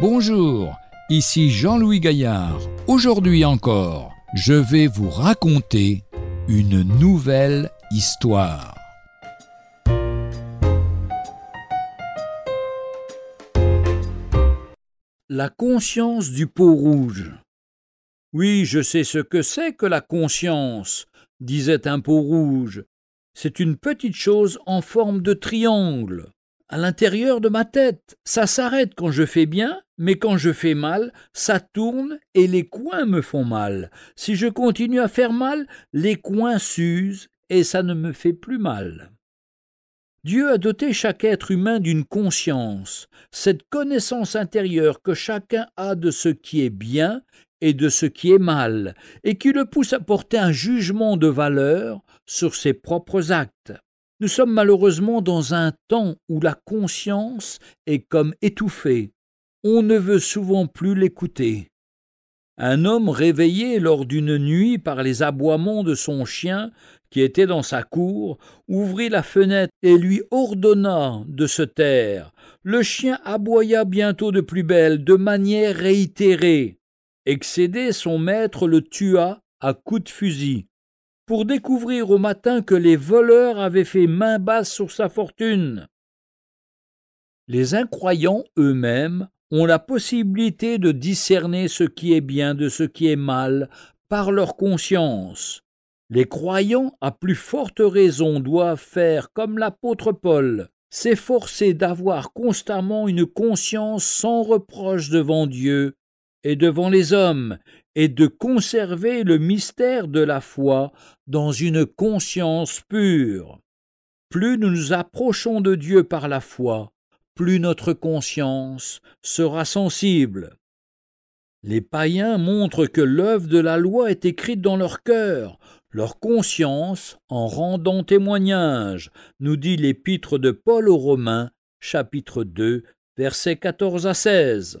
Bonjour, ici Jean-Louis Gaillard. Aujourd'hui encore, je vais vous raconter une nouvelle histoire. La conscience du pot rouge. Oui, je sais ce que c'est que la conscience, disait un pot rouge. C'est une petite chose en forme de triangle à l'intérieur de ma tête. Ça s'arrête quand je fais bien, mais quand je fais mal, ça tourne et les coins me font mal. Si je continue à faire mal, les coins s'usent et ça ne me fait plus mal. Dieu a doté chaque être humain d'une conscience, cette connaissance intérieure que chacun a de ce qui est bien et de ce qui est mal, et qui le pousse à porter un jugement de valeur sur ses propres actes. Nous sommes malheureusement dans un temps où la conscience est comme étouffée. On ne veut souvent plus l'écouter. Un homme réveillé lors d'une nuit par les aboiements de son chien, qui était dans sa cour, ouvrit la fenêtre et lui ordonna de se taire. Le chien aboya bientôt de plus belle, de manière réitérée. Excédé, son maître le tua à coups de fusil pour découvrir au matin que les voleurs avaient fait main basse sur sa fortune. Les incroyants eux-mêmes ont la possibilité de discerner ce qui est bien de ce qui est mal par leur conscience. Les croyants, à plus forte raison, doivent faire comme l'apôtre Paul, s'efforcer d'avoir constamment une conscience sans reproche devant Dieu et devant les hommes, et de conserver le mystère de la foi dans une conscience pure. Plus nous nous approchons de Dieu par la foi, plus notre conscience sera sensible. Les païens montrent que l'œuvre de la loi est écrite dans leur cœur, leur conscience en rendant témoignage, nous dit l'épître de Paul aux Romains, chapitre 2, versets 14 à 16.